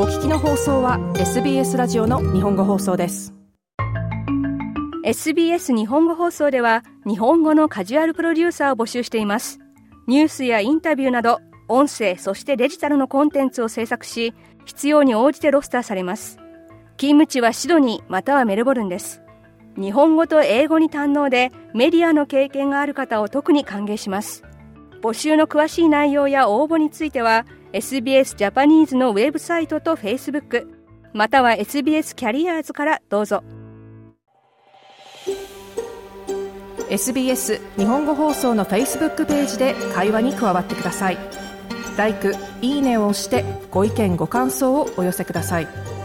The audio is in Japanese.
お聞きの放送は SBS ラジオの日本語放送です。SBS 日本語放送では日本語のカジュアルプロデューサーを募集しています。ニュースやインタビューなど音声そしてデジタルのコンテンツを制作し必要に応じてロスターされます。勤務地はシドニーまたはメルボルンです。日本語と英語に堪能でメディアの経験がある方を特に歓迎します。募集の詳しい内容や応募については SBS ジャパニーズのウェブサイトと Facebook または SBS キャリアーズからどうぞ SBS 日本語放送の Facebook ページで会話に加わってください。ライク、いいねを押してご意見ご感想をお寄せください。